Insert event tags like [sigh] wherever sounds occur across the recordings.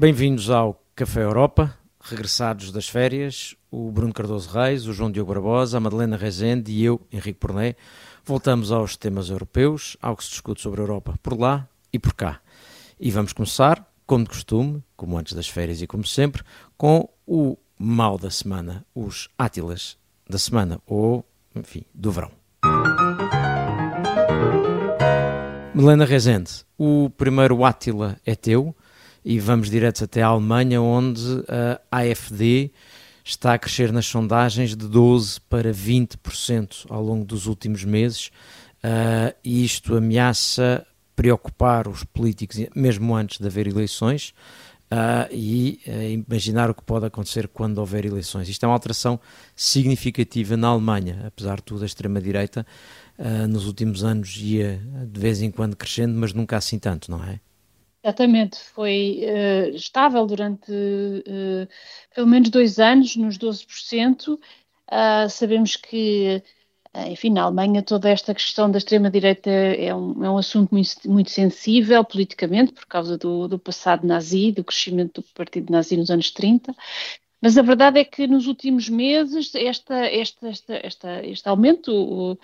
Bem-vindos ao Café Europa, regressados das férias, o Bruno Cardoso Reis, o João Diogo Barbosa, a Madalena Rezende e eu, Henrique Porné, voltamos aos temas europeus, ao que se discute sobre a Europa por lá e por cá. E vamos começar, como de costume, como antes das férias e como sempre, com o mal da semana, os átilas da semana, ou, enfim, do verão. Melena Rezende, o primeiro átila é teu, e vamos direto até a Alemanha, onde a AFD está a crescer nas sondagens de 12% para 20% ao longo dos últimos meses, uh, e isto ameaça preocupar os políticos, mesmo antes de haver eleições, uh, e uh, imaginar o que pode acontecer quando houver eleições. Isto é uma alteração significativa na Alemanha, apesar de tudo, a extrema-direita nos últimos anos ia de vez em quando crescendo, mas nunca assim tanto, não é? Exatamente, foi uh, estável durante uh, pelo menos dois anos, nos 12%. Uh, ah, sabemos que, enfim, na Alemanha toda esta questão da extrema-direita é um, é um assunto muito, muito, sensível politicamente, por causa do, do, passado nazi, do crescimento do partido nazi nos anos 30. Mas a verdade é que nos últimos meses esta, esta, esta, esta este aumento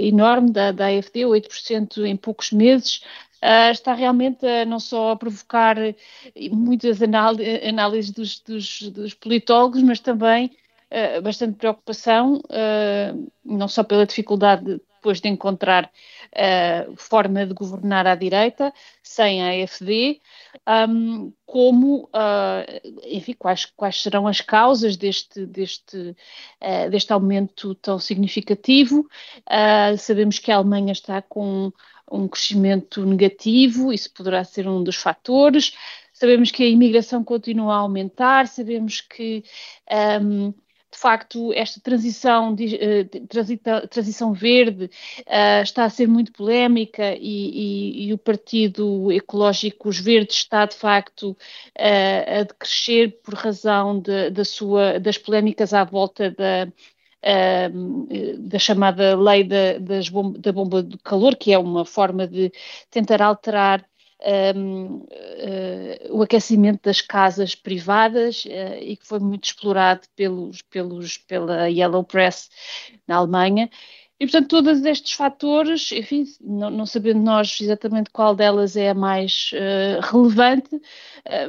enorme da, da AFD, 8% em poucos meses, uh, está realmente a, não só a provocar muitas análises dos, dos, dos politólogos, mas também uh, bastante preocupação, uh, não só pela dificuldade depois de encontrar uh, forma de governar à direita, sem a AFD, um, como, uh, enfim, quais, quais serão as causas deste, deste, uh, deste aumento tão significativo. sabemos que a Alemanha está com um crescimento negativo, isso poderá ser um dos fatores. Sabemos que a imigração continua a aumentar, sabemos que, um, de facto, esta transição, uh, transita, transição verde uh, está a ser muito polémica e, e, e, o Partido Ecológico, os Verdes, está, de facto, uh, a decrescer por razão de, sua, das polémicas à volta da, da chamada lei da, da bomba de calor, que é uma forma de tentar alterar um, uh, eh, o aquecimento das casas privadas uh, e que foi muito explorado pelos, pelos, pela Yellow Press na Alemanha. E, portanto, todos estes fatores, enfim, não, não sabendo nós exatamente qual delas é a mais uh, relevante,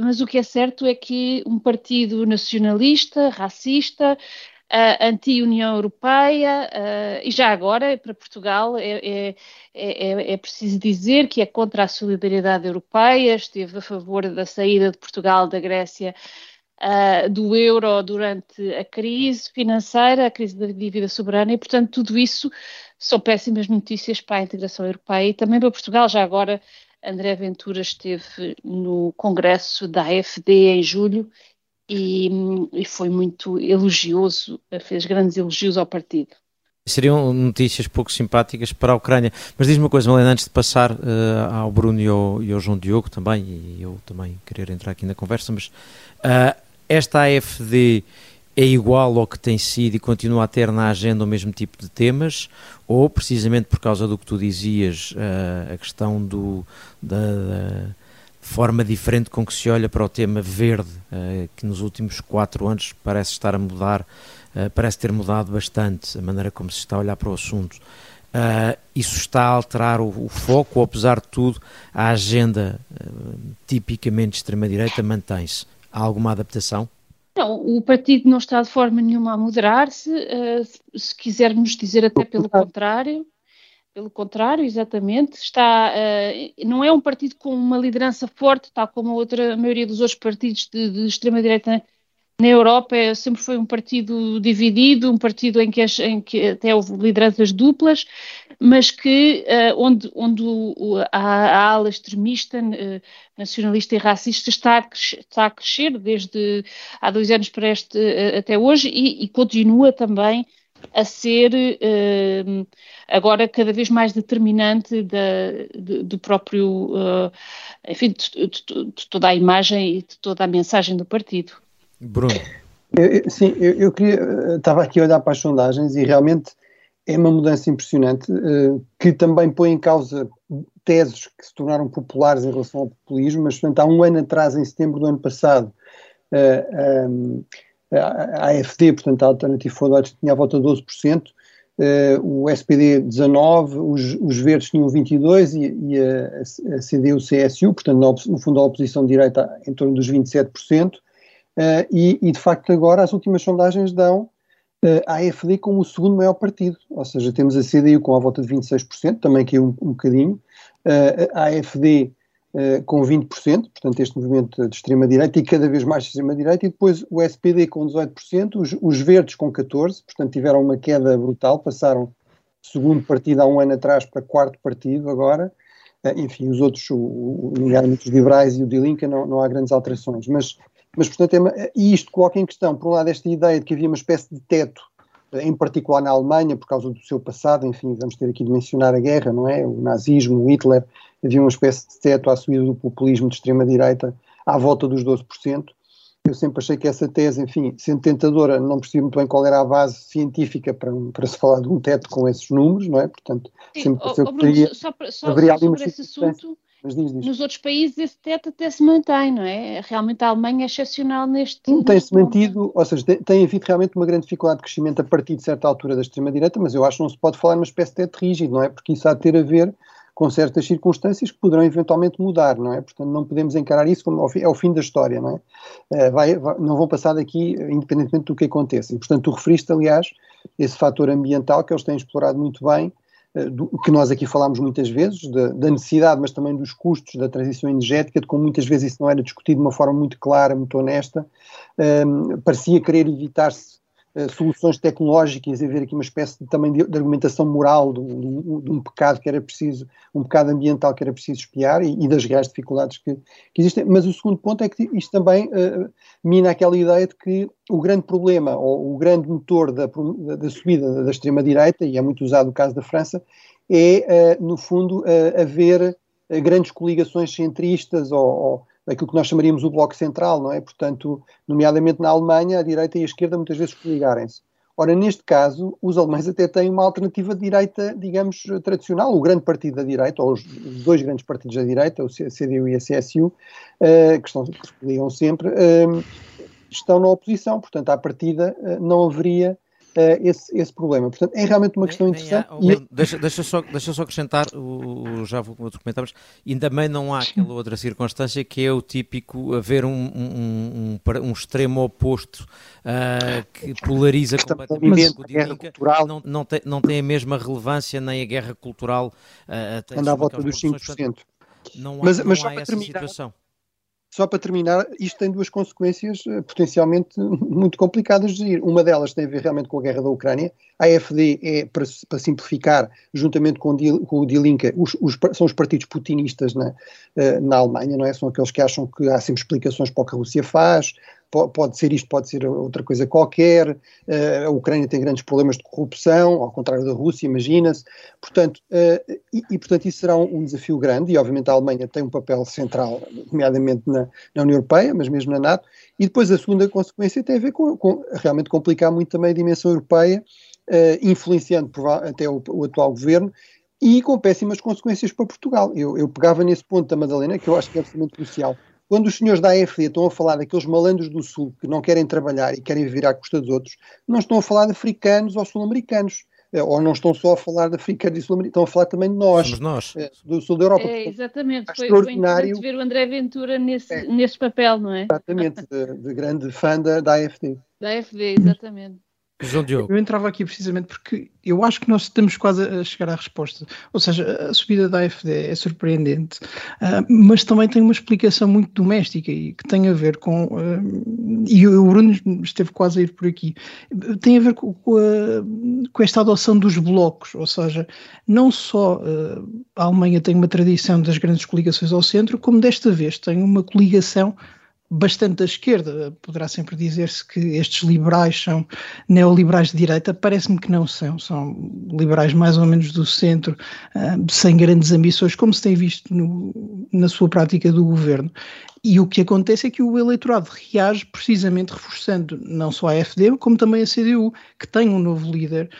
mas o que é certo é que um partido nacionalista, racista, uh, anti-União Europeia, uh, e já agora, para Portugal, é, é, é, é, preciso dizer que é contra a solidariedade europeia, esteve a favor da saída de Portugal da Grécia. Uh, do euro durante a crise financeira, a crise da dívida soberana, e portanto tudo isso são péssimas notícias para a integração europeia e também para Portugal. Já agora, André Ventura esteve no congresso da AFD em julho e, e foi muito elogioso, fez grandes elogios ao partido. Seriam notícias pouco simpáticas para a Ucrânia. Mas diz-me uma coisa, Malena, antes de passar uh, ao Bruno e ao, e ao, João Diogo também, e eu também querer entrar aqui na conversa, mas uh, esta AFD é igual ao que tem sido e continua a ter na agenda o mesmo tipo de temas, ou precisamente por causa do que tu dizias, uh, a questão do, da, da forma diferente com que se olha para o tema verde, uh, que nos últimos quatro anos parece estar a mudar, uh, parece ter mudado bastante a maneira como se está a olhar para o assunto. Uh, isso está a alterar o, o, foco, ou apesar de tudo, a agenda tipicamente extrema-direita mantém-se. Há alguma adaptação? Não, o partido não está de forma nenhuma a moderar-se, se quisermos dizer até pelo contrário. Pelo contrário, exatamente, está, uh, não é um partido com uma liderança forte, tal como a outra maioria dos outros partidos de, de extrema-direita na Europa, é, sempre foi um partido dividido, um partido em que, em que até houve lideranças duplas, mas que uh, onde, onde o, a, a, ala extremista, uh, nacionalista e racista está a, crescer, está a crescer desde há dois anos para este, até hoje e, e continua também a ser uh, agora cada vez mais determinante da, de, do próprio, uh, enfim, de, de, de, toda a imagem e de toda a mensagem do partido. Bruno. Eu, sim, eu, eu queria, eh, estava aqui a olhar para as sondagens e realmente é uma mudança impressionante uh, que também põe em causa teses que se tornaram populares em relação ao populismo, mas portanto, há um ano atrás, em setembro do ano passado, a AFD, portanto a Alternative for Deutschland, tinha a volta de 12%, o SPD 19%, os, os Verdes tinham 22% e, e a, a CDU-CSU, portanto no fundo a oposição direita em torno dos 27%, e, e de facto agora as últimas sondagens dão a AFD como o segundo maior partido, ou seja, temos a CDU com a volta de 26%, também caiu um, um bocadinho, a AFD com 20%, portanto este movimento de extrema-direita e cada vez mais de extrema-direita, e depois o SPD com 18%, os, os, Verdes com 14%, portanto tiveram uma queda brutal, passaram segundo partido há um ano atrás para quarto partido agora, enfim, os outros, nomeadamente os liberais e o de Lincoln, não, não há grandes alterações, mas mas, portanto, é, e isto coloca em questão, por um lado, esta ideia de que havia uma espécie de teto, em particular na Alemanha, por causa do seu passado, enfim, vamos ter aqui de mencionar a guerra, não é? O nazismo, o Hitler, havia uma espécie de teto à subida do populismo de extrema-direita à volta dos 12%. Eu sempre achei que essa tese, enfim, sendo tentadora, não percebi muito bem qual era a base científica para, para se falar de um teto com esses números, não é? Portanto, sempre pareceu que teria, só, só, ali uma esse assunto, mas diz, diz. Nos outros países esse teto até se mantém, não é? Realmente a Alemanha é excepcional neste. Sim, tem-se mantido, ou seja, tem, tem, havido realmente uma grande dificuldade de crescimento a partir de certa altura da extrema-direita, mas eu acho que não se pode falar numa espécie de teto rígido, não é? Porque isso há de ter a ver com certas circunstâncias que poderão eventualmente mudar, não é? Portanto, não podemos encarar isso como é o fim da história, não é? Uh, vai, vai, não vão passar daqui independentemente do que aconteça. E, portanto, tu referiste, aliás, esse fator ambiental que eles têm explorado muito bem eh, do, que nós aqui falámos muitas vezes, da, da, necessidade, mas também dos custos da transição energética, de como muitas vezes isso não era discutido de uma forma muito clara, muito honesta, um, ehm, parecia querer evitar-se soluções tecnológicas e haver aqui uma espécie de, também de, de argumentação moral de, de, um pecado que era preciso, um pecado ambiental que era preciso espiar e, e das reais dificuldades que, que, existem. Mas o segundo ponto é que isto também uh, mina aquela ideia de que o grande problema ou o grande motor da, da, da subida da extrema-direita, e é muito usado o caso da França, é, uh, no fundo, uh, haver grandes coligações centristas ou, ou aquilo que nós chamaríamos o bloco central, não é? Portanto, nomeadamente na Alemanha, a direita e a esquerda muitas vezes coligarem-se. Ora, neste caso, os alemães até têm uma alternativa de direita, digamos, tradicional. O grande partido da direita, ou os dois grandes partidos da direita, o CDU e a CSU, que, estão, que se coligam sempre, estão na oposição, portanto, à partida eh, não haveria Uh, esse, esse, problema. Portanto, é realmente uma questão interessante. Há, e... deixa, deixa, só, deixa só acrescentar, o, o, já vou outro comentários, e também não há aquela outra circunstância que é o típico haver um, um, um, um extremo oposto uh, que polariza completamente a guerra cultural. Não, não, tem, não tem a mesma relevância nem a guerra cultural. Uh, Anda à volta dos 5%. Portanto, não há, mas, não mas há essa terminar, situação só para terminar, isto tem duas consequências uh, potencialmente [laughs] muito complicadas de gerir. Uma delas tem a ver realmente com a guerra da Ucrânia. A AFD é, para, para simplificar, juntamente com, com o Die Linke, os, os, são os partidos putinistas na, uh, na Alemanha, não é? São aqueles que acham que há sempre explicações para o que a Rússia faz, pode ser isto, pode ser outra coisa qualquer. Uh, a Ucrânia tem grandes problemas de corrupção, ao contrário da Rússia, imagina-se. Portanto, uh, e, e, portanto, isso será um, um, desafio grande, e obviamente a Alemanha tem um papel central, nomeadamente na, na, União Europeia, mas mesmo na NATO. E depois a segunda consequência tem a ver com, com realmente complicar muito também a dimensão europeia, uh, influenciando até o, o atual governo e com péssimas consequências para Portugal. Eu, eu, pegava nesse ponto da Madalena, que eu acho que é absolutamente crucial. Quando os senhores da AFD estão a falar daqueles malandros do Sul que não querem trabalhar e querem viver à custa dos outros, não estão a falar de africanos ou sul-americanos. Eh, ou não estão só a falar de africanos e sul-americanos, estão a falar também de nós, Somos nós. Eh, do sul da Europa. É, exatamente, foi, extraordinário. foi ver o André Ventura nesse, é. nesse papel, não é? Exatamente, de, de grande fã da, da AFD. Da AFD, exatamente. João Diogo. Eu entrava aqui precisamente porque eu acho que nós estamos quase a chegar à resposta. Ou seja, a subida da AFD é surpreendente, uh, mas também tem uma explicação muito doméstica e que tem a ver com. Uh, e o Bruno esteve quase a ir por aqui. Tem a ver com, a, com esta adoção dos blocos. Ou seja, não só uh, a Alemanha tem uma tradição das grandes coligações ao centro, como desta vez tem uma coligação bastante da esquerda. Poderá sempre dizer-se que estes liberais são neoliberais de direita. Parece-me que não são. São liberais mais ou menos do centro, uh, sem grandes ambições, como se tem visto no, na sua prática do governo. E o que acontece é que o eleitorado reage precisamente reforçando não só a AfD, como também a CDU, que tem um novo líder,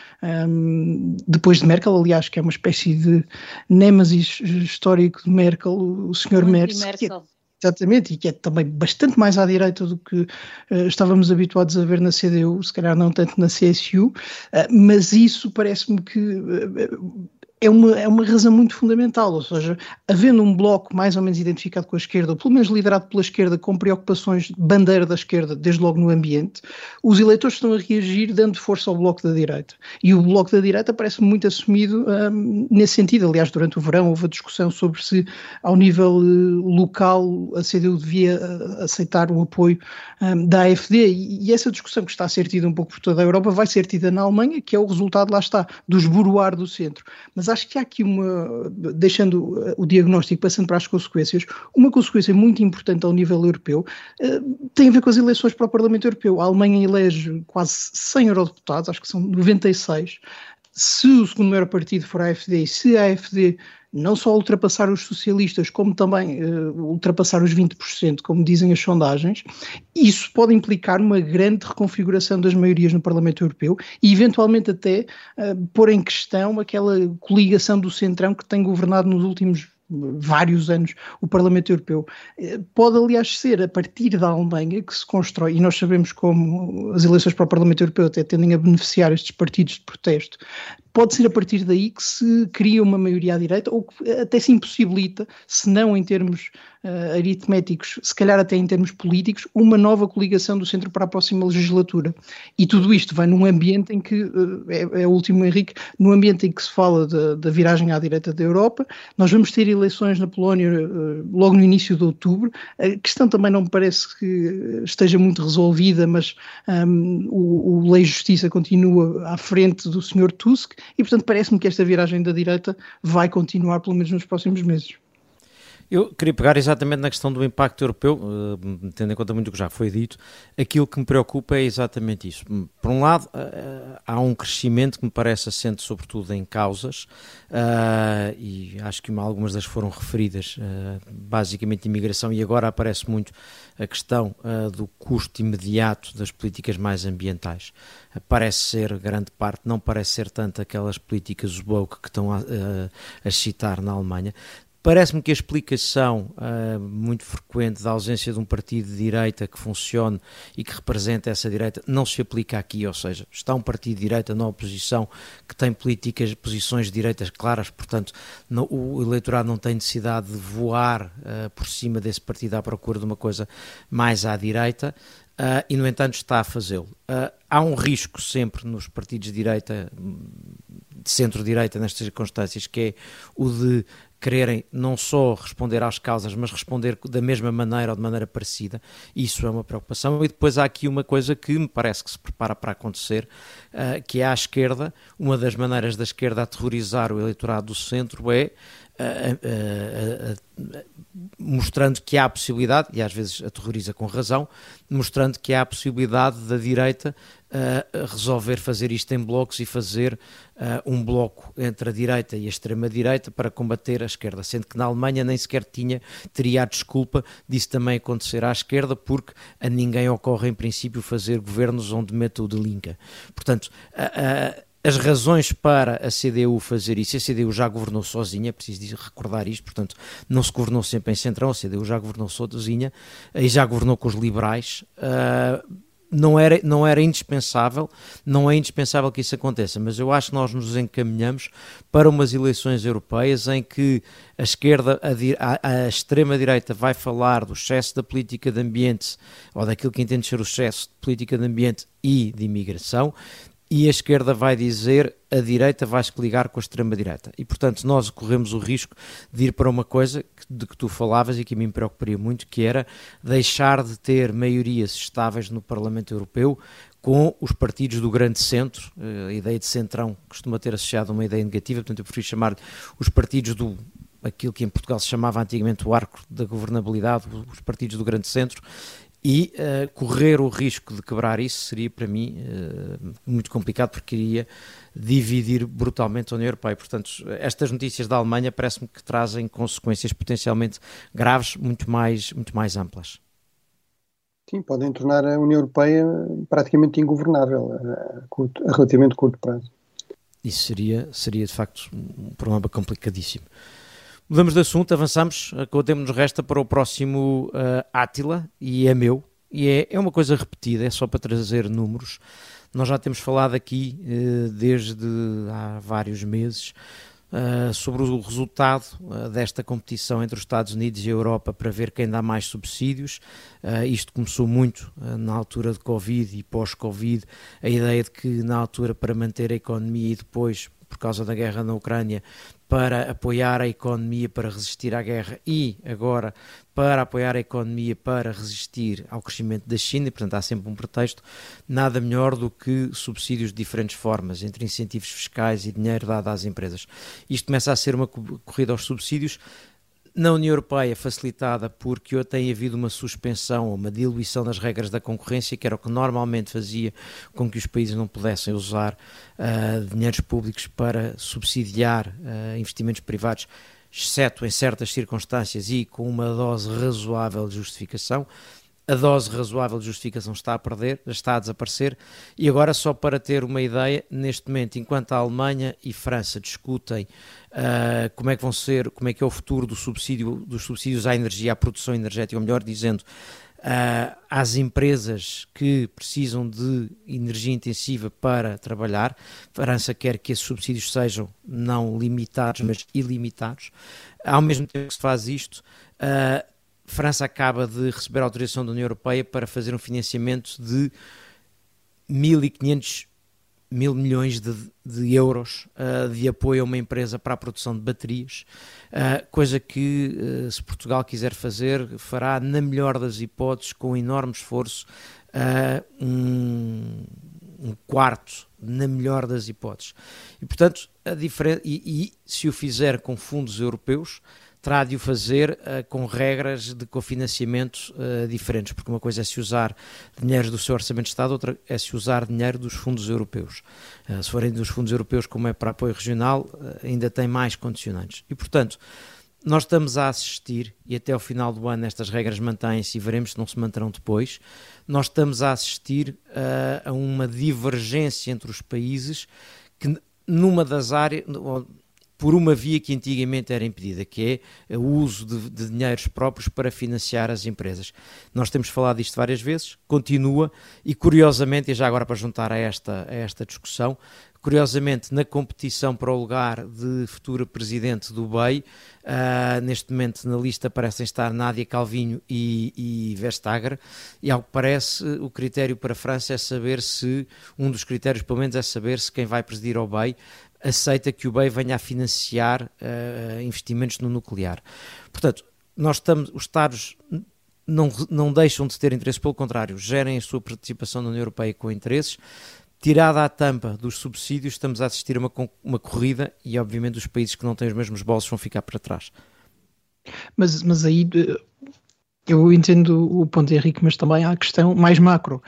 um, depois de Merkel, aliás, que é uma espécie de nêmesis histórico de Merkel, o Sr. Merz. É, exatamente, e que é também bastante mais à direita do que uh, estávamos habituados a ver na CDU, se calhar não tanto na CSU, uh, mas isso parece-me que uh, é uma, é uma razão muito fundamental, ou seja, havendo um bloco mais ou menos identificado com a esquerda, ou pelo menos liderado pela esquerda, com preocupações de bandeira da esquerda, desde logo no ambiente, os eleitores estão a reagir dando força ao bloco da direita. E o bloco da direita parece muito assumido um, nesse sentido. Aliás, durante o verão houve a discussão sobre se, ao nível uh, local, a CDU devia uh, aceitar o apoio um, da AfD. E, essa discussão que está a ser tida um pouco por toda a Europa vai ser tida na Alemanha, que é o resultado, lá está, do esboroar do centro. Mas acho que há aqui uma, deixando uh, o diagnóstico, passando para as consequências, uma consequência muito importante ao nível europeu uh, tem a ver com as eleições para o Parlamento Europeu. A Alemanha elege quase 100 eurodeputados, acho que são 96. Se o segundo maior partido for a AfD e se a AfD não só ultrapassar os socialistas, como também uh, ultrapassar os 20%, como dizem as sondagens, isso pode implicar uma grande reconfiguração das maiorias no Parlamento Europeu e, eventualmente, até uh, pôr em questão aquela coligação do Centrão que tem governado nos últimos vários anos o Parlamento Europeu. Eh, pode, aliás, ser a partir da Alemanha que se constrói, e nós sabemos como as eleições para o Parlamento Europeu até tendem a beneficiar estes partidos de protesto, pode ser a partir daí que se cria uma maioria à direita, ou que até se impossibilita, se não em termos uh, aritméticos, se calhar até em termos políticos, uma nova coligação do centro para a próxima legislatura. E tudo isto vai num ambiente em que, uh, é, é, o último Henrique, num ambiente em que se fala da viragem à direita da Europa, nós vamos ter eleições na Polónia uh, logo no início de outubro. A questão também não me parece que esteja muito resolvida, mas um, o, o Lei Justiça continua à frente do Sr. Tusk e, portanto, parece-me que esta viragem da direita vai continuar pelo menos nos próximos meses. Eu queria pegar exatamente na questão do impacto europeu, uh, tendo em conta muito o que já foi dito. Aquilo que me preocupa é exatamente isso. Por um lado, uh, há um crescimento que me parece assente sobretudo em causas, e acho que algumas das foram referidas, basicamente imigração, e agora aparece muito a questão do custo imediato das políticas mais ambientais. parece ser grande parte, não parece ser tanto aquelas políticas woke que estão a, a citar na Alemanha. Parece-me que a explicação uh, muito frequente da ausência de um partido de direita que funcione e que represente essa direita não se aplica aqui, ou seja, está um partido de direita na oposição que tem políticas, posições de direitas claras, portanto, o eleitorado não tem necessidade de voar uh, por cima desse partido à procura de uma coisa mais à direita. Uh, e, no entanto, está a fazê-lo. há um risco sempre nos partidos de direita, de centro-direita, nestas circunstâncias, que é o de quererem não só responder às causas, mas responder da mesma maneira ou de maneira parecida. Isso é uma preocupação. E depois há aqui uma coisa que me parece que se prepara para acontecer, uh, que é à esquerda, uma das maneiras da esquerda aterrorizar o eleitorado do centro é mostrando que há a possibilidade, e às vezes aterroriza com razão, mostrando que há a possibilidade da direita uh, resolver fazer isto em blocos e fazer uh, um bloco entre a direita e a extrema-direita para combater a esquerda, sendo que na Alemanha nem sequer tinha, teria a desculpa disso também acontecer à esquerda, porque a ninguém ocorre em princípio fazer governos onde meta o de Linca. Portanto, uh, as razões para a CDU fazer isso, a CDU já governou sozinha, preciso recordar isto, portanto, não se governou sempre em centrão, a CDU já governou sozinha e já governou com os liberais. Uh, não era, não era indispensável, não é indispensável que isso aconteça, mas eu acho que nós nos encaminhamos para umas eleições europeias em que a esquerda, a, a, a extrema-direita vai falar do excesso da política de ambiente, ou daquilo que entende ser o excesso de política de ambiente e de imigração, e a esquerda vai dizer a direita vai-se coligar com a extrema-direita. E, portanto, nós corremos o risco de ir para uma coisa de que tu falavas e que me preocuparia muito, que era deixar de ter maiorias estáveis no Parlamento Europeu com os partidos do grande centro, eh, a ideia de centrão costuma ter associado uma ideia negativa, portanto eu prefiro chamar os partidos do aquilo que em Portugal se chamava antigamente o arco da governabilidade, os partidos do grande centro, e uh, correr o risco de quebrar isso seria para mim uh, muito complicado porque iria dividir brutalmente a União Europeia. Portanto, estas notícias da Alemanha parece-me que trazem consequências potencialmente graves, muito mais, muito mais amplas. Sim, podem tornar a União Europeia praticamente ingovernável a, curto, a relativamente curto prazo. Isso seria, seria de facto um problema complicadíssimo. Mudamos de assunto, avançamos. O tempo nos resta para o próximo uh, Átila, e é meu. E é, é uma coisa repetida, é só para trazer números. Nós já temos falado aqui uh, desde há vários meses uh, sobre o resultado desta competição entre os Estados Unidos e a Europa para ver quem dá mais subsídios. isto começou muito na altura de Covid e pós-Covid, a ideia de que na altura para manter a economia e depois por causa da guerra na Ucrânia, para apoiar a economia para resistir à guerra e agora para apoiar a economia para resistir ao crescimento da China, e portanto há sempre um pretexto, nada melhor do que subsídios de diferentes formas, entre incentivos fiscais e dinheiro dado às empresas. Isto começa a ser uma corrida aos subsídios na União Europeia facilitada porque tem havido uma suspensão ou uma diluição das regras da concorrência, que era o que normalmente fazia com que os países não pudessem usar uh, dinheiros públicos para subsidiar uh, investimentos privados, exceto em certas circunstâncias e com uma dose razoável de justificação a dose razoável de justificação está a perder, está a desaparecer, e agora só para ter uma ideia, neste momento, enquanto a Alemanha e França discutem uh, como é que vão ser, como é que é o futuro do subsídio, dos subsídios à energia, à produção energética, ou melhor dizendo, uh, às empresas que precisam de energia intensiva para trabalhar. A França quer que esses subsídios sejam não limitados, mas ilimitados. Ao mesmo tempo que se faz isto, uh, França acaba de receber autorização da União Europeia para fazer um financiamento de 1.500 mil milhões de, de euros uh, de apoio a uma empresa para a produção de baterias, uh, coisa que, uh, se Portugal quiser fazer, fará, na melhor das hipóteses, com enorme esforço, um, um, quarto, na melhor das hipóteses. E, portanto, a diferença, e, e se o fizer com fundos europeus, terá de o fazer uh, com regras de cofinanciamento uh, diferentes, porque uma coisa é se usar dinheiro do seu orçamento de Estado, outra é se usar dinheiro dos fundos europeus. Uh, se forem dos fundos europeus, como é para apoio regional, ainda tem mais condicionantes. E, portanto, nós estamos a assistir, e até ao final do ano estas regras mantêm-se e veremos se não se manterão depois, nós estamos a assistir a uma divergência entre os países que numa das áreas por uma via que antigamente era impedida, que é o uso de, de, dinheiros próprios para financiar as empresas. Nós temos falado disto várias vezes, continua, e curiosamente, e já agora para juntar a esta, a esta discussão, curiosamente na competição para o lugar de futuro presidente do BEI, uh, neste momento na lista parecem estar Nádia Calvinho e, e Vestager, e ao que parece o critério para a França é saber se, um dos critérios pelo menos é saber se quem vai presidir ao BEI aceita que o BEI venha a financiar uh, investimentos no nuclear. Portanto, nós estamos, os Estados não, não deixam de ter interesses, pelo contrário, gerem a sua participação na União Europeia com interesses. Tirada a tampa dos subsídios, estamos a assistir a uma, uma corrida e, obviamente, os países que não têm os mesmos bolsos vão ficar para trás. Mas, mas aí eu entendo o ponto de Henrique, mas também há a questão mais macro.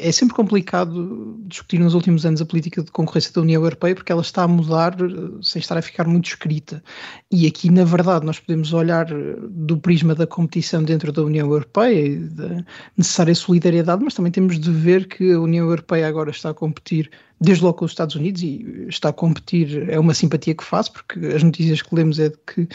É sempre complicado discutir nos últimos anos a política de concorrência da União Europeia porque ela está a mudar eh, sem estar a ficar muito escrita. E aqui, na verdade, nós podemos olhar eh, do prisma da competição dentro da União Europeia e da necessária solidariedade, mas também temos de ver que a União Europeia agora está a competir desde logo com os Estados Unidos e está a competir, é uma simpatia que faço, porque as notícias que lemos é de que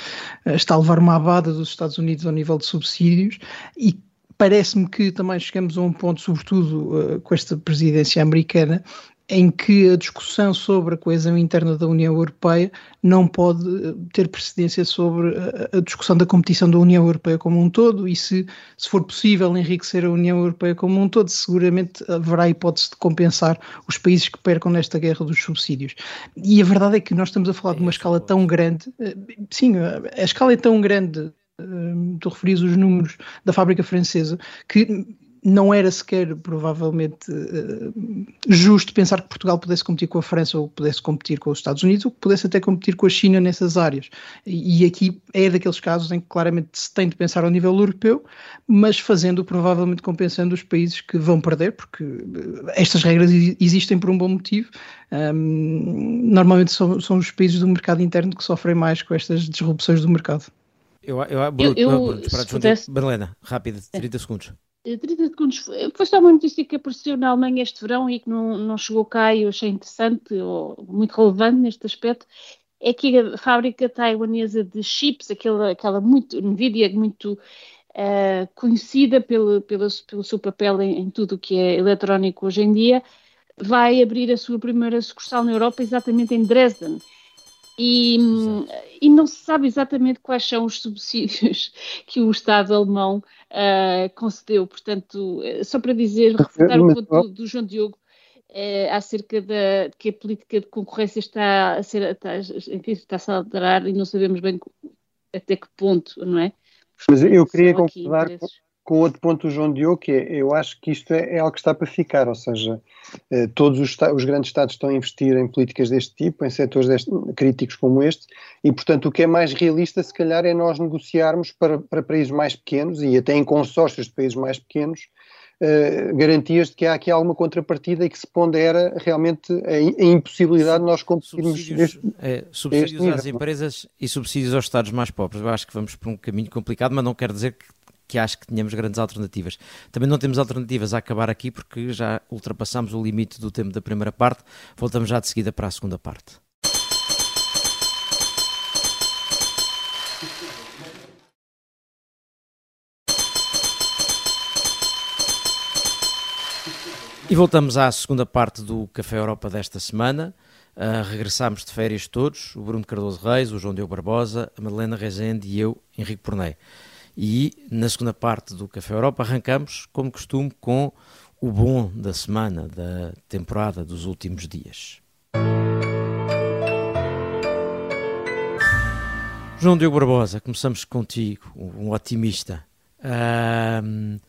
eh, está a levar uma abada dos Estados Unidos ao nível de subsídios e parece-me que também chegamos a um ponto, sobretudo uh, com esta presidência americana, em que a discussão sobre a coesão interna da União Europeia não pode eh, ter precedência sobre a, discussão da competição da União Europeia como um todo e se, se for possível enriquecer a União Europeia como um todo, seguramente haverá hipótese de compensar os países que percam nesta guerra dos subsídios. E a verdade é que nós estamos a falar de uma escala tão grande, eh, sim, a escala é tão grande, eh, tu referias os números da fábrica francesa, que não era sequer provavelmente uh, justo pensar que Portugal pudesse competir com a França ou pudesse competir com os Estados Unidos ou que pudesse até competir com a China nessas áreas. E, e, aqui é daqueles casos em que claramente se tem de pensar ao nível europeu, mas fazendo provavelmente compensando os países que vão perder, porque eh, estas regras existem por um bom motivo. Um, normalmente são, são os países do mercado interno que sofrem mais com estas disrupções do mercado. Eu, eu, Bruno, eu, eu Bruno, para pudesse... Helena, rápido, 30 segundos. 30 eh, segundos. Foi só uma notícia que apareceu na Alemanha este verão e que não, não chegou cá e eu achei interessante ou muito relevante neste aspecto. É que a fábrica taiwanesa de chips, aquela, aquela muito, NVIDIA, muito uh, conhecida pelo, pelo, pelo seu papel em, em tudo o que é eletrónico hoje em dia, vai abrir a sua primeira sucursal na Europa, exatamente em Dresden. E, e, não se sabe exatamente quais são os subsídios [laughs] que o Estado alemão uh, concedeu. Portanto, eh, só para dizer, refutar o ponto do, do João Diogo uh, acerca da que a política de concorrência está a ser está, está a se alterar e não sabemos bem até que ponto, não é? Mas eu queria concordar com, outro ponto do João Diogo, que é, eu acho que isto é, é algo que está para ficar, ou seja, eh, todos os, os, grandes Estados estão a investir em políticas deste tipo, em setores deste, críticos como este, e portanto o que é mais realista se calhar é nós negociarmos para, para países mais pequenos e até em consórcios de países mais pequenos, Uh, garantias de que há aqui alguma contrapartida e que se pondera realmente a, a impossibilidade de nós competirmos subsídios, deste, é, subsídios às empresas e subsídios aos Estados mais pobres. Eu acho que vamos por um caminho complicado, mas não quer dizer que que acho que tínhamos grandes alternativas. Também não temos alternativas a acabar aqui porque já ultrapassamos o limite do tempo da primeira parte. Voltamos já de seguida para a segunda parte. E voltamos à segunda parte do Café Europa desta semana. Uh, regressámos de férias todos, o Bruno Cardoso Reis, o João Diogo Barbosa, a Madalena Rezende e eu, Henrique Pornei. E na segunda parte do Café Europa arrancamos, como costume, com o bom da semana, da temporada dos últimos dias. João Diogo Barbosa, começamos contigo, um otimista. Um,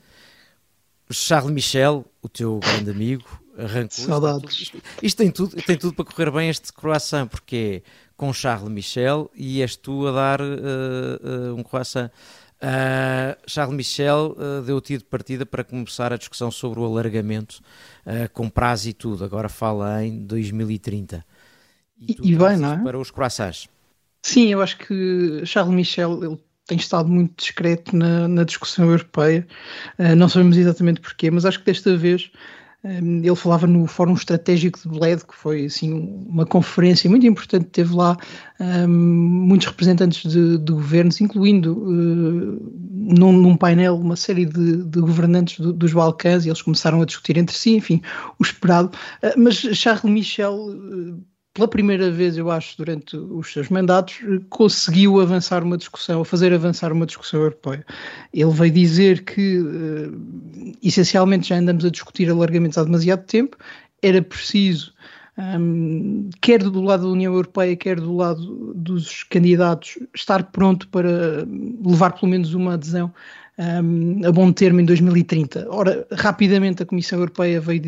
Charles Michel, o teu grande amigo, arrancou. Saudades. Isto, isto, tem, tudo, tem tudo para correr bem este croissant, porque é com Charles Michel e és tu a dar uh, uh, um croissant Uh, Charles Michel uh, deu o tiro de partida para começar a discussão sobre o alargamento uh, com prazo e tudo. Agora fala em 2030. E, e bem, não é? Para os croissants. Sim, eu acho que Charles Michel ele tem estado muito discreto na, na discussão europeia. não sabemos exatamente porquê, mas acho que desta vez ele falava no Fórum Estratégico de Bled, que foi assim uma conferência muito importante, teve lá um, muitos representantes de, de governos, incluindo uh, num, num, painel uma série de, de governantes do, dos Balcãs, e eles começaram a discutir entre si, enfim, o esperado. Uh, mas Charles Michel uh, pela primeira vez, eu acho, durante os seus mandatos, conseguiu avançar uma discussão, fazer avançar uma discussão europeia. Ele veio dizer que, uh, essencialmente, já andamos a discutir alargamentos há demasiado tempo, era preciso, um, quer do lado da União Europeia, quer do lado dos candidatos, estar pronto para levar pelo menos uma adesão um, a bom termo em 2030. Ora, rapidamente a Comissão Europeia veio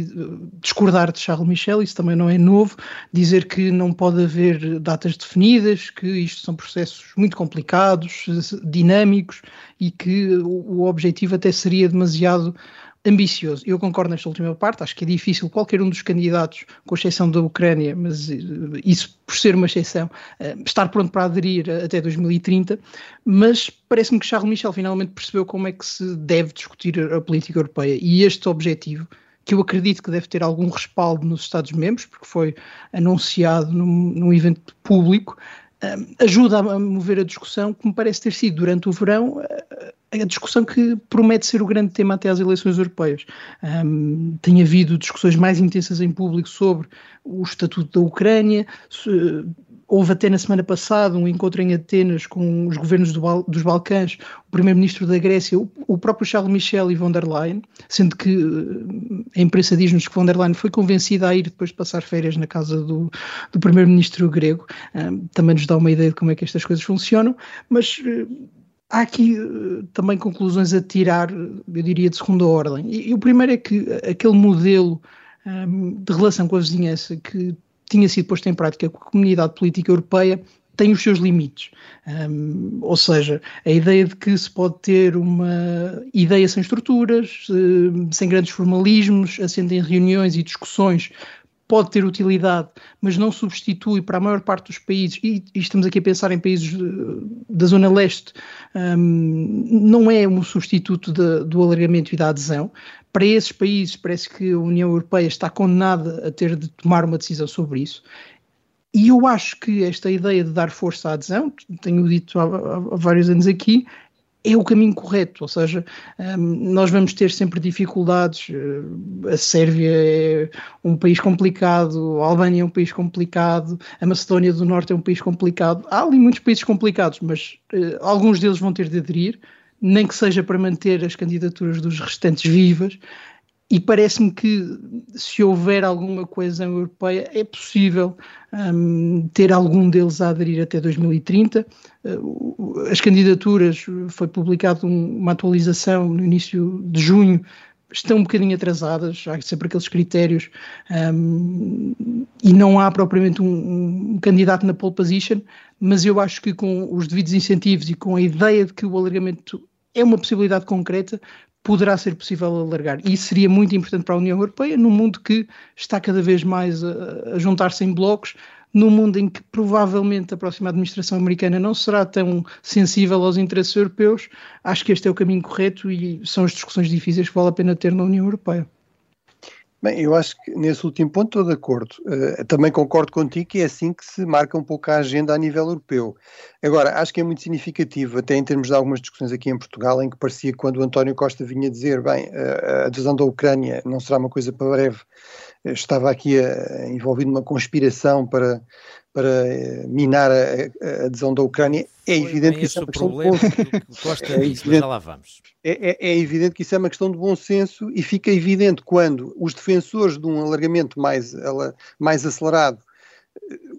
discordar de Charles Michel, isso também não é novo, dizer que não pode haver datas definidas, que isto são processos muito complicados, dinâmicos e que o, o objetivo até seria demasiado ambicioso. Eu concordo nesta última parte, acho que é difícil qualquer um dos candidatos, com exceção da Ucrânia, mas eh, isso por ser uma exceção, eh, estar pronto para aderir até 2030, mas parece-me que Charles Michel finalmente percebeu como é que se deve discutir a política europeia e este objetivo que eu acredito que deve ter algum respaldo nos Estados-membros, porque foi anunciado num, num evento público, ajuda a mover a discussão que me parece ter sido durante o verão a discussão que promete ser o grande tema até às eleições europeias. Um, tem havido discussões mais intensas em público sobre o estatuto da Ucrânia, houve até na semana passada um encontro em Atenas com os governos do, dos Balcãs, o primeiro-ministro da Grécia, o, o, próprio Charles Michel e von der Leyen, sendo que a imprensa diz-nos que von der Leyen foi convencida a ir depois de passar férias na casa do, do primeiro-ministro grego. Um, também nos dá uma ideia de como é que estas coisas funcionam, mas há aqui também conclusões a tirar, eu diria, de segunda ordem. E, e o primeiro é que aquele modelo de relação com a vizinhança que tinha sido posto em prática com a comunidade política europeia tem os seus limites. Um, ou seja, a ideia de que se pode ter uma ideia sem estruturas, sem grandes formalismos, assente em reuniões e discussões pode ter utilidade, mas não substitui para a maior parte dos países, e, estamos aqui a pensar em países da Zona Leste, um, não é um substituto de, do alargamento e da adesão. Para esses países, parece que a União Europeia está condenada a ter de tomar uma decisão sobre isso. E eu acho que esta ideia de dar força à adesão, tenho dito há, há vários anos aqui, é o caminho correto, ou seja, hum, nós vamos ter sempre dificuldades. Eh, a Sérvia é um país complicado, a Albânia é um país complicado, a Macedónia do Norte é um país complicado. Há ali muitos países complicados, mas uh, alguns deles vão ter de aderir, nem que seja para manter as candidaturas dos restantes vivas. E parece-me que se houver alguma coesão europeia, é possível um, ter algum deles a aderir até 2030. Uh, as candidaturas, foi publicada um, uma atualização no início de junho, estão um bocadinho atrasadas, há sempre aqueles critérios um, e não há propriamente um, um, candidato na pole position, mas eu acho que com os devidos incentivos e com a ideia de que o alargamento é uma possibilidade concreta, poderá ser possível alargar. E isso seria muito importante para a União Europeia, num mundo que está cada vez mais a, a juntar-se em blocos, num mundo em que provavelmente a próxima administração americana não será tão sensível aos interesses europeus, acho que este é o caminho correto e são as discussões difíceis que vale a pena ter na União Europeia. Bem, eu acho que nesse último ponto estou de acordo. Uh, também concordo contigo que é assim que se marca um pouco a agenda a nível europeu. Agora, acho que é muito significativo, até em termos de algumas discussões aqui em Portugal, em que parecia quando o António Costa vinha dizer, bem, uh, a adesão da Ucrânia não será uma coisa para breve, estava aqui envolvido numa conspiração para para eh, minar a, a adesão da Ucrânia, é Foi evidente que isso é uma questão problema de bom senso. é, evidente, já lá vamos. É, é, é, evidente que isso é uma questão de bom senso e fica evidente quando os defensores de um alargamento mais, mais acelerado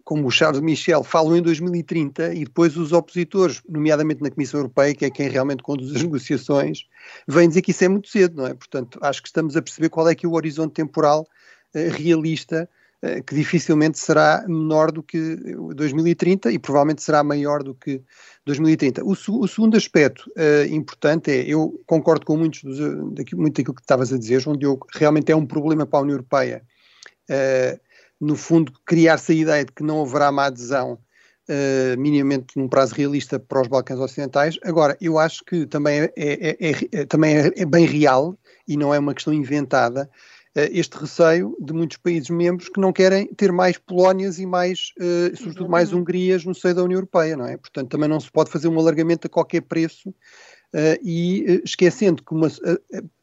como o Charles Michel, falam em 2030 e depois os opositores, nomeadamente na Comissão Europeia, que é quem realmente conduz as negociações, vêm dizer que isso é muito cedo, não é? Portanto, acho que estamos a perceber qual é que é o horizonte temporal realista eh, que dificilmente será menor do que 2030 e provavelmente será maior do que 2030. O, o segundo aspecto uh, importante é, eu concordo com muitos dos, daquilo, muito daquilo que estavas a dizer, João Diogo, realmente é um problema para a União Europeia, uh, no fundo, criar-se a ideia de que não haverá uma adesão uh, minimamente num prazo realista para os Balcãs Ocidentais. Agora, eu acho que também é, é, é, é também é bem real e não é uma questão inventada, eh, este receio de muitos países membros que não querem ter mais Polónias e mais, uh, sobretudo mais Hungrias no seio da União Europeia, não é? Portanto, também não se pode fazer um alargamento a qualquer preço uh, e uh, esquecendo que uma,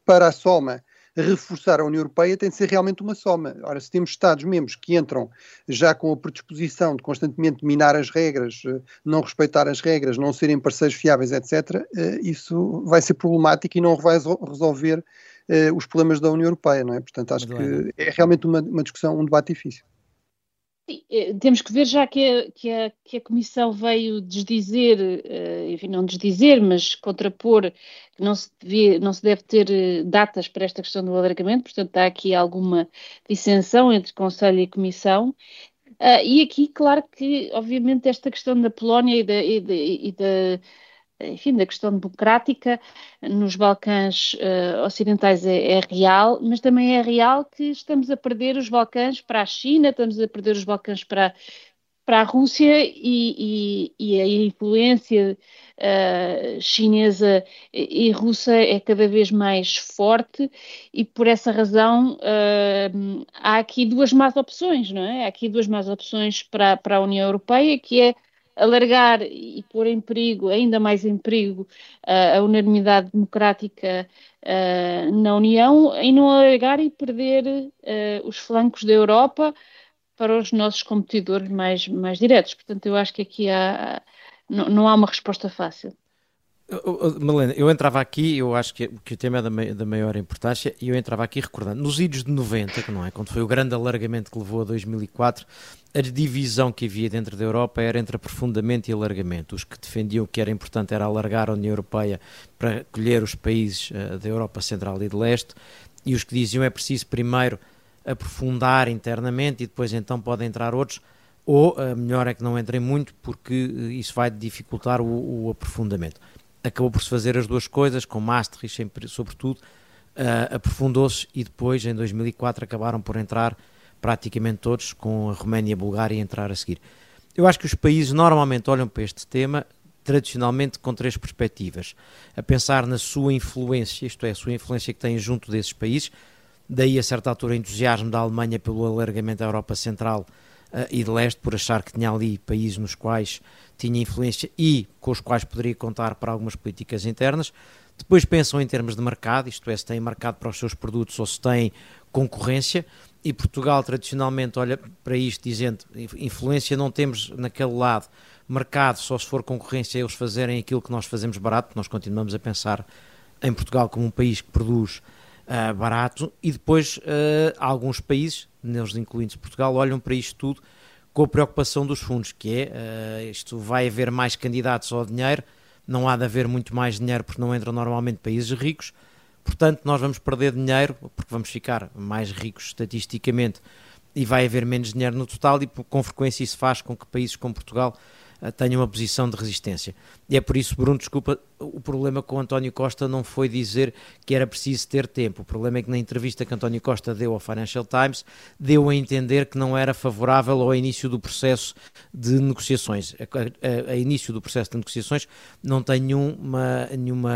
para a soma reforçar a União Europeia tem de ser realmente uma soma. Ora, se temos Estados-membros que entram já com a predisposição de constantemente minar as regras, não respeitar as regras, não serem parceiros fiáveis, etc., isso vai ser problemático e não vai resolver uh, os problemas da União Europeia, não é? Portanto, acho que é realmente uma, uma discussão, um debate difícil. Sim, eh, temos que ver já que a, que a, que a Comissão veio desdizer, uh, enfim, não desdizer, mas contrapor que não se, devia, não se deve ter datas para esta questão do alargamento, portanto há aqui alguma dissensão entre Conselho e Comissão. Uh, e aqui, claro que, obviamente, esta questão da Polónia e da, e da, e da enfim, da questão democrática nos Balcãs uh, Ocidentais é, é, real, mas também é real que estamos a perder os Balcãs para a China, estamos a perder os Balcãs para, para a Rússia e, e, e a influência uh, chinesa e, russa é cada vez mais forte e por essa razão uh, há aqui duas más opções, não é? Há aqui duas más opções para, para a União Europeia, que é alargar e pôr em perigo, ainda mais em perigo, a unanimidade democrática na União, e não alargar e perder os flancos da Europa para os nossos competidores mais, mais diretos. Portanto, eu acho que aqui há, não, não há uma resposta fácil. Malena, eu entrava aqui, eu acho que, que o tema é da, da maior importância, e eu entrava aqui recordando, nos idos de 90, que não é, quando foi o grande alargamento que levou a 2004, a divisão que havia dentro da Europa era entre aprofundamento e alargamento. Os que defendiam que era importante era alargar a União Europeia para colher os países uh, da Europa Central e de Leste, e os que diziam é preciso primeiro aprofundar internamente e depois então podem entrar outros, ou uh, melhor é que não entrem muito, porque uh, isso vai dificultar o, o aprofundamento acabou por se fazer as duas coisas, com Maastricht sobretudo, uh, aprofundou-se e depois, em 2004, acabaram por entrar praticamente todos, com a Roménia e a Bulgária a entrar a seguir. Eu acho que os países normalmente olham para este tema tradicionalmente com três perspectivas. A pensar na sua influência, isto é, a sua influência que têm junto desses países, daí a certa altura o entusiasmo da Alemanha pelo alargamento da Europa Central uh, e de Leste, por achar que tinha ali países nos quais tinha influência e com os quais poderia contar para algumas políticas internas. Depois pensam em termos de mercado, isto é, se tem mercado para os seus produtos ou se tem concorrência. E Portugal tradicionalmente olha para isto dizendo influência não temos naquele lado, mercado só se for concorrência eles fazerem aquilo que nós fazemos barato, nós continuamos a pensar em Portugal como um país que produz uh, barato e depois uh, alguns países, neles incluindo Portugal, olham para isto tudo com a preocupação dos fundos, que é uh, isto vai haver mais candidatos ao dinheiro, não há de haver muito mais dinheiro porque não entram normalmente países ricos, portanto nós vamos perder dinheiro porque vamos ficar mais ricos estatisticamente e vai haver menos dinheiro no total e com frequência isso faz com que países como Portugal uh, tenham uma posição de resistência. E é por isso, Bruno, desculpa, o problema com António Costa não foi dizer que era preciso ter tempo. O problema é que na entrevista que António Costa deu ao Financial Times, deu a entender que não era favorável ao início do processo de negociações. A, a, a início do processo de negociações não tem nenhuma, nenhuma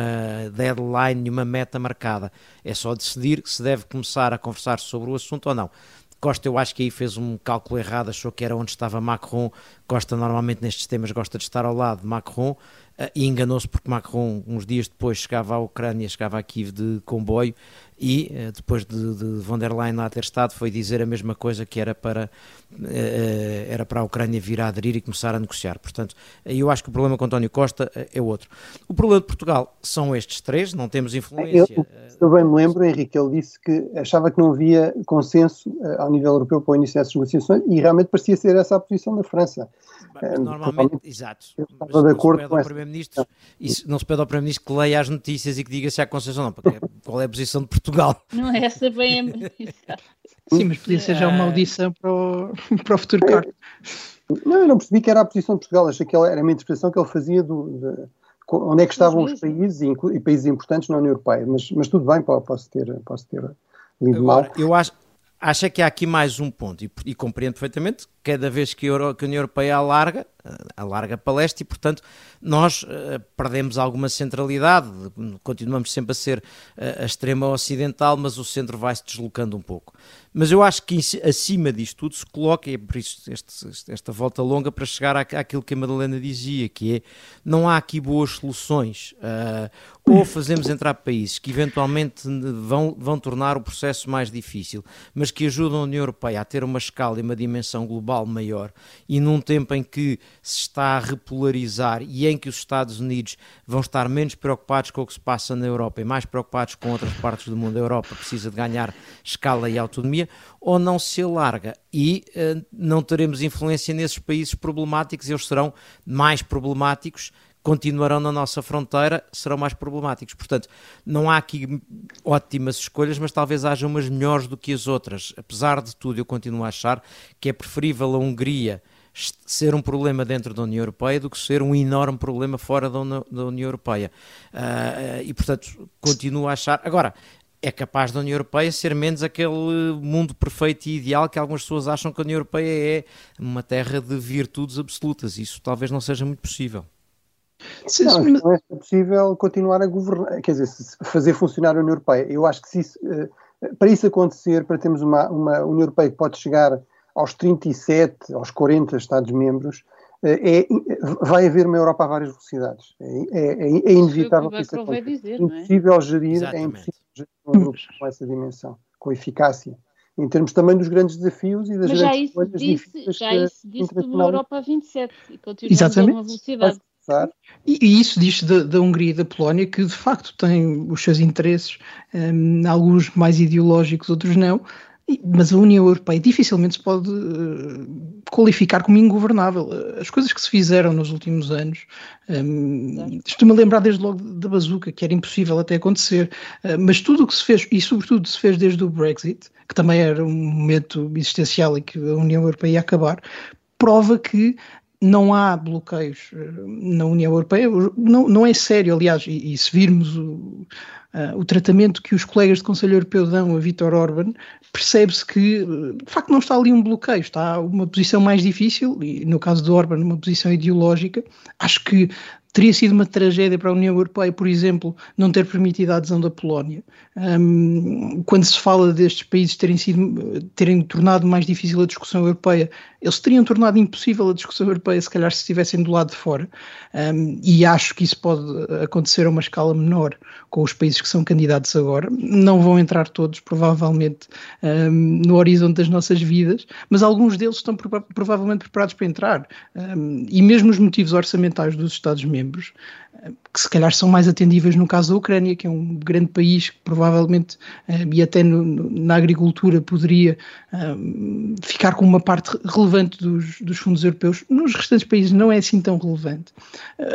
deadline, nenhuma meta marcada. É só decidir se deve começar a conversar sobre o assunto ou não. Costa, eu acho que aí fez um cálculo errado, achou que era onde estava Macron. Costa, normalmente nestes temas, gosta de estar ao lado de Macron. Ah, e enganou-se porque Macron, uns dias depois, chegava à Ucrânia, chegava a Kiev de comboio e uh, depois de, de von der Leyen lá ter estado, foi dizer a mesma coisa que era para, uh, era para a Ucrânia vir a aderir e começar a negociar. Portanto, eu acho que o problema com António Costa é outro. O problema de Portugal são estes três, não temos influência. Eu, eu bem me lembro, Henrique, ele disse que achava que não havia consenso ao nível europeu para o início dessas negociações e realmente parecia ser essa a posição da França. Normalmente, exato. Eu estava de acordo com essa Primeiro-Ministro, não se pede ao Primeiro-Ministro que leia as notícias e que diga se há consenso ou não, porque é, qual é a posição de Portugal? Não é essa bem a [laughs] Sim, mas podia ser já uma audição para o, [laughs] para o futuro cargo. Não, eu não percebi que era a posição de Portugal, achei que era uma interpretação que ele fazia do, de, onde é que estavam os países e, e, países importantes na União Europeia, mas, mas tudo bem, posso ter, posso ter lido Agora, mal. Eu acho, acho que há aqui mais um ponto e, e compreendo perfeitamente cada vez que a, Euro, que a União Europeia alarga, alarga para leste e, portanto, nós uh, perdemos alguma centralidade, continuamos sempre a ser uh, a extrema ocidental, mas o centro vai-se deslocando um pouco. Mas eu acho que acima disto tudo se coloca, e é por isso este, esta volta longa, para chegar àquilo que a Madalena dizia, que é, não há aqui boas soluções. Uh, ou fazemos entrar países que eventualmente vão, vão tornar o processo mais difícil, mas que ajudam a União Europeia a ter uma escala e uma dimensão global maior e num tempo em que se está a repolarizar e em que os Estados Unidos vão estar menos preocupados com o que se passa na Europa e mais preocupados com outras partes do mundo, a Europa precisa de ganhar escala e autonomia, ou não se alarga e uh, não teremos influência nesses países problemáticos, eles serão mais problemáticos continuarão na nossa fronteira, serão mais problemáticos. Portanto, não há aqui ótimas escolhas, mas talvez haja umas melhores do que as outras. Apesar de tudo, eu continuo a achar que é preferível a Hungria ser um problema dentro da União Europeia do que ser um enorme problema fora da, União Europeia. Uh, e, portanto, continuo a achar. Agora, é capaz da União Europeia ser menos aquele mundo perfeito e ideal que algumas pessoas acham que a União Europeia é uma terra de virtudes absolutas. Isso talvez não seja muito possível. Não, não é possível continuar a governar, quer dizer, fazer funcionar a União Europeia. Eu acho que se isso, eh, para isso acontecer, para termos uma, uma União Europeia que pode chegar aos 37, aos 40 Estados-membros, eh, é, vai haver uma Europa a várias velocidades. É, é, é inevitável que isso aconteça. Dizer, é impossível gerir, Exatamente. é impossível gerir um grupo com essa dimensão, com eficácia em termos também dos grandes desafios e das Mas grandes coisas difíceis. Já isso disse de uma Europa 27 e continuamos Exatamente. a uma velocidade. E, e isso diz da, da Hungria e da Polónia, que de facto têm os seus interesses, um, alguns mais ideológicos, outros não, mas a União Europeia dificilmente se pode uh, qualificar como ingovernável. As coisas que se fizeram nos últimos anos, um, estou-me a lembrar desde logo da bazuca, que era impossível até acontecer, uh, mas tudo o que se fez, e sobretudo se fez desde o Brexit, que também era um momento existencial em que a União Europeia ia acabar, prova que não há bloqueios eh, na União Europeia, não, não é sério, aliás, e, e se virmos o, uh, o tratamento que os colegas do Conselho Europeu dão a Vítor Orban, percebe-se que, de facto, não está ali um bloqueio, está uma posição mais difícil, e no caso do Orban, uma posição ideológica. Acho que teria sido uma tragédia para a União Europeia, por exemplo, não ter permitido a adesão da Polónia. Um, quando se fala destes países terem, sido, terem tornado mais difícil a discussão europeia, eles teriam tornado impossível a discussão europeia, se calhar, se estivessem do lado de fora. Um, e acho que isso pode acontecer a uma escala menor com os países que são candidatos agora. Não vão entrar todos, provavelmente, um, no horizonte das nossas vidas, mas alguns deles estão prova provavelmente preparados para entrar. Um, e mesmo os motivos orçamentais dos Estados-membros que se calhar são mais atendíveis no caso da Ucrânia, que é um grande país que provavelmente, eh, e até no, na agricultura, poderia eh, ficar com uma parte relevante dos, dos, fundos europeus. Nos restantes países não é assim tão relevante.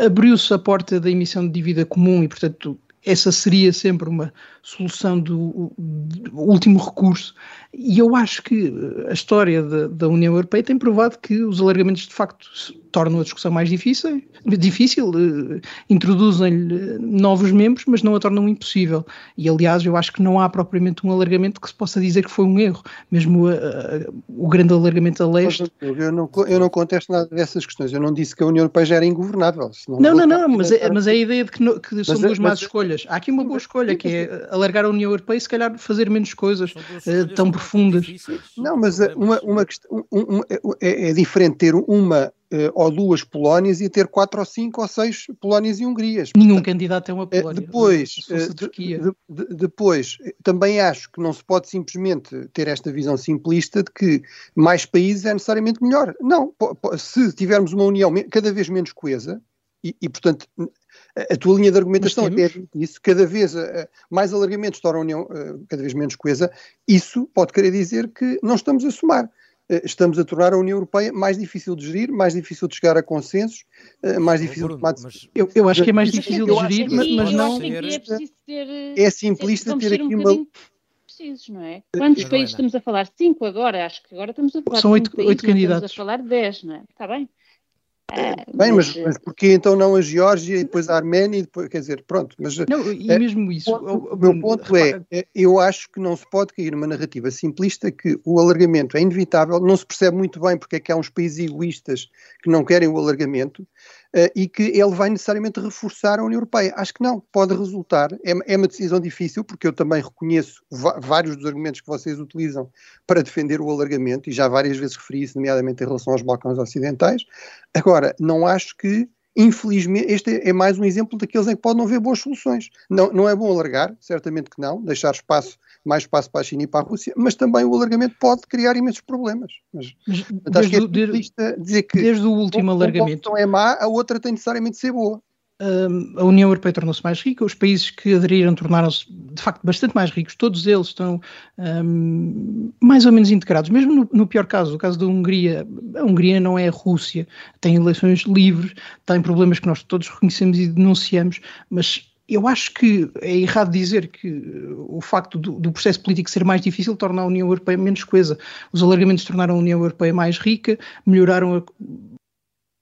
Abriu-se a porta da emissão de dívida comum e, portanto, essa seria sempre uma solução do, do, último recurso. E eu acho que a história da, da, União Europeia tem provado que os alargamentos de facto tornam a discussão mais difícil, difícil uh, introduzem-lhe novos membros, mas não a tornam impossível. E aliás, eu acho que não há propriamente um alargamento que se possa dizer que foi um erro, mesmo uh, uh, o grande alargamento a leste. Eu não, eu não contesto nada dessas questões, eu não disse que a União Europeia já era ingovernável. Não, não, não, não, mas, é, mas é a ideia de que, no, que são duas más escolhas. Há aqui uma boa escolha, que é alargar a União Europeia e se calhar fazer menos coisas tão profundas. Não, mas uma, uma, questão, uma, é, é diferente ter uma uh, ou duas Polónias e ter quatro ou cinco ou seis Polónias e Hungrias. Nenhum Portanto, candidato é uma eh, Polónia. Depois, uh, de, de, depois, também acho que não se pode simplesmente ter esta visão simplista de que mais países é necessariamente melhor. Não, se tivermos uma União cada vez menos coesa, e, e, portanto, a tua linha de argumentação até isso, cada vez mais alargamentos tornam a União cada vez menos coesa, isso pode querer dizer que não estamos a somar. Eh, estamos a tornar a União Europeia mais difícil de gerir, mais difícil de chegar a consensos, eh, mais difícil de tomar decisões. Eu, eu, acho que é mais difícil de gerir, mas, mas não. É, é simplista ter aqui um uma. Precisos, não é? Quantos países estamos a falar? Cinco agora, acho que agora estamos a falar São oito, oito candidatos. Estamos a falar dez, não é? Está bem. É, Bem, mas, mas porquê então não a Geórgia e depois a Arménia e depois, quer dizer, pronto, mas não, e é, mesmo isso. O, o meu ponto é, é, eu acho que não se pode cair numa narrativa simplista que o alargamento é inevitável, não se percebe muito bem porque é que há uns países egoístas que não querem o alargamento, e que ele vai necessariamente reforçar a União Europeia. Acho que não, pode resultar, é, é uma decisão difícil, porque eu também reconheço vários dos argumentos que vocês utilizam para defender o alargamento, e já várias vezes referi isso, nomeadamente em relação aos Balcãs Ocidentais. Agora, não acho que infelizmente, este é mais um exemplo daqueles em que pode não haver boas soluções. Não, não é bom alargar, certamente que não, deixar espaço, mais espaço para a China e para a Rússia, mas também o alargamento pode criar imensos problemas. Mas, mas acho que é dizer que desde o último alargamento não é má, a outra tem necessariamente de ser boa a União Europeia tornou-se mais rica, os países que aderiram tornaram-se de facto bastante mais ricos, todos eles estão um, mais ou menos integrados, mesmo no, no, pior caso, o caso da Hungria, a Hungria não é a Rússia, tem eleições livres, tem problemas que nós todos reconhecemos e denunciamos, mas eu acho que é errado dizer que o facto do, do, processo político ser mais difícil torna a União Europeia menos coesa. Os alargamentos tornaram a União Europeia mais rica, melhoraram a,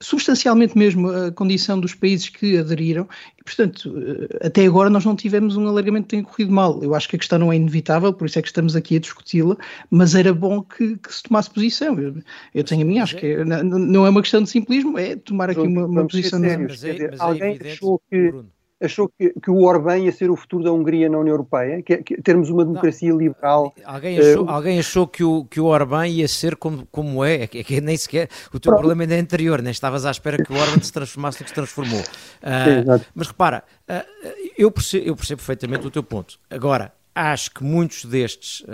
substancialmente mesmo a condição dos países que aderiram e, portanto, eh, até agora nós não tivemos um alargamento que tenha corrido mal. Eu acho que a questão não é inevitável, por isso é que estamos aqui a discuti-la, mas era bom que, que, se tomasse posição. Eu, eu tenho a minha, acho que é, não, não, é uma questão de simplismo, é tomar aqui uma, uma posição. Sérios, é, alguém achou que... Bruno achou que, que, o Orbán ia ser o futuro da Hungria na União Europeia, que, que termos uma democracia não, liberal. Alguém achou, uh, alguém achou que, o, que o Orbán ia ser como, como é, é que, é que nem sequer o teu pronto. problema ainda é anterior, nem estavas à espera que o Orbán se transformasse no que se transformou. Uh, [laughs] Sim, mas repara, uh, eu, percebo, eu percebo perfeitamente o teu ponto. Agora, acho que muitos destes,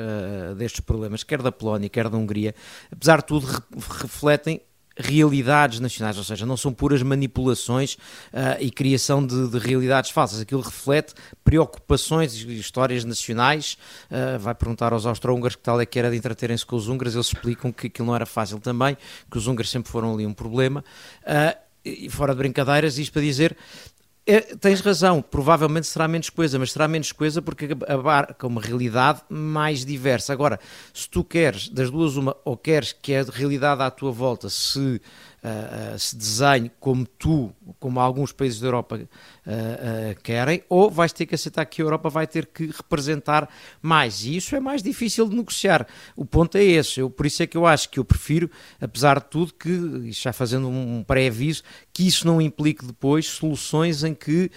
destes problemas, quer da Polónia, quer da Hungria, apesar de tudo, re refletem realidades nacionais, ou seja, não são puras manipulações uh, e criação de, de, realidades falsas. Aquilo reflete preocupações e histórias nacionais. Uh, vai perguntar aos austro-húngaros que tal é que era de entreterem-se com os húngaros, eles explicam que aquilo não era fácil também, que os húngaros sempre foram ali um problema. Uh, e fora de brincadeiras, isto para dizer, é, tens razão, provavelmente será menos coisa, mas será menos coisa porque abarca uma realidade mais diversa. Agora, se tu queres, das duas, uma, ou queres que a realidade à tua volta se uh, se desenhe como tu, como alguns países da Europa uh, querem, ou vais ter que aceitar que a Europa vai ter que representar mais. E isso é mais difícil de negociar. O ponto é esse. Eu, por isso é que eu acho que eu prefiro, apesar de tudo, que, já fazendo um pré-aviso, que isso não implique depois soluções em que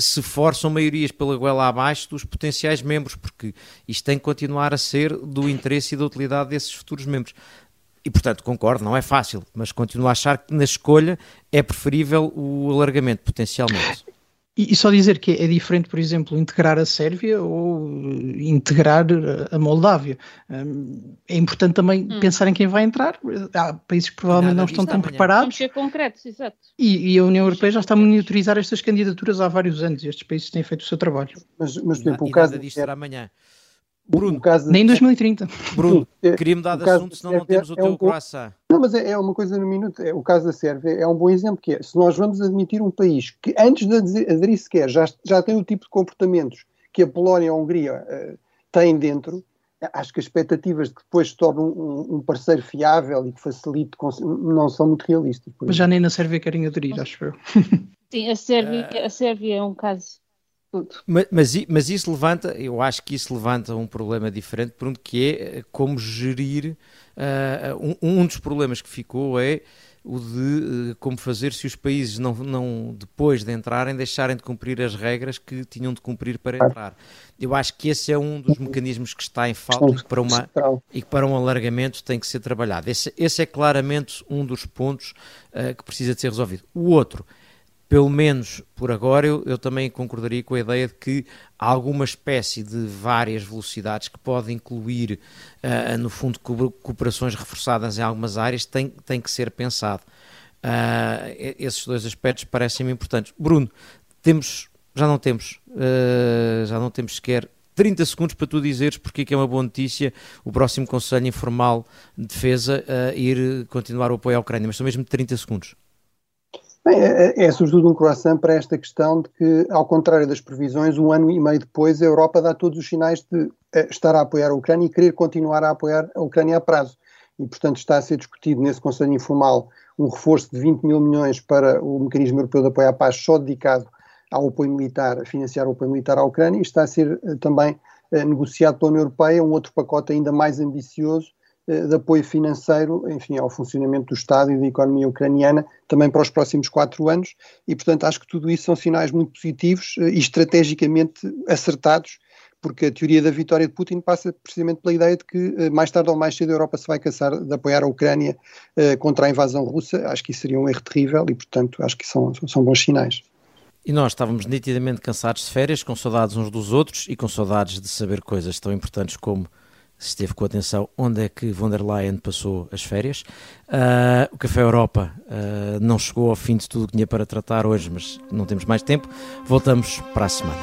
se forçam maiorias pela goela abaixo dos potenciais membros, porque isto tem que continuar a ser do interesse e da utilidade desses futuros membros. E, portanto, concordo, não é fácil, mas continuo a achar que na escolha é preferível o alargamento, potencialmente. E, e só dizer que é diferente, por exemplo, integrar a Sérvia ou integrar a Moldávia. Um, é importante também hum. pensar em quem vai entrar. Há países que provavelmente não estão tão preparados. Vamos ser concretos, exato. E, e, a União Europeia já está a monitorizar estas candidaturas há vários anos e estes países têm feito o seu trabalho. Mas, mas por exemplo, o caso disto será amanhã. Bruno, caso nem em 2030. Bruno, é, queria mudar de assunto, senão não temos o é teu um croissant. Não, mas é, é, uma coisa no minuto. É, o caso da Sérvia é um bom exemplo, que é, se nós vamos admitir um país que antes de aderir sequer já, já tem o tipo de comportamentos que a Polónia e a Hungria uh, têm dentro, acho que as expectativas de que depois se torne um, um parceiro fiável e que facilite não são muito realistas. Mas já nem na Sérvia querem aderir, acho eu. Sim, a Sérvia, a Sérvia é um caso tudo. Mas, mas, mas, isso levanta, eu acho que isso levanta um problema diferente, por que é eh, como gerir. Uh, um, um, dos problemas que ficou é o de como fazer se os países não, não, depois de entrarem, deixarem de cumprir as regras que tinham de cumprir para entrar. Eu acho que esse é um dos mecanismos que está em falta e que para, uma, e que para um alargamento tem que ser trabalhado. Esse, esse é claramente um dos pontos uh, que precisa de ser resolvido. O outro pelo menos por agora, eu, eu, também concordaria com a ideia de que alguma espécie de várias velocidades que pode incluir, uh, no fundo, cooperações reforçadas em algumas áreas, tem, tem que ser pensado. Uh, esses dois aspectos parecem-me importantes. Bruno, temos, já não temos, uh, já não temos sequer 30 segundos para tu dizeres porque é que é uma boa notícia o próximo Conselho Informal de Defesa ir continuar o apoio à Ucrânia, mas são mesmo 30 segundos. Bem, é, é, é, sobretudo um croissant para esta questão de que, ao contrário das previsões, um ano e meio depois a Europa dá todos os sinais de eh, estar a apoiar a Ucrânia e querer continuar a apoiar a Ucrânia a prazo. E, portanto, está a ser discutido nesse Conselho Informal um reforço de 20 mil milhões para o Mecanismo Europeu de Apoio à Paz, só dedicado ao apoio militar, a financiar o apoio militar à Ucrânia, e está a ser uh, também uh, negociado pela União Europeia um outro pacote ainda mais ambicioso de apoio financeiro, enfim, ao funcionamento do Estado e da economia ucraniana, também para os próximos quatro anos, e portanto acho que tudo isso são sinais muito positivos eh, e estrategicamente acertados, porque a teoria da vitória de Putin passa precisamente pela ideia de que eh, mais tarde ou mais cedo a Europa se vai cansar de apoiar a Ucrânia contra a invasão russa, acho que isso seria um erro terrível e portanto acho que são, são bons sinais. E nós estávamos nitidamente cansados de férias, com saudades uns dos outros e com saudades de saber coisas tão importantes como se esteve com atenção onde é que von der Leyen passou as férias. Uh, o Café Europa uh, não chegou ao fim de tudo que tinha para tratar hoje, mas não temos mais tempo. Voltamos para a semana.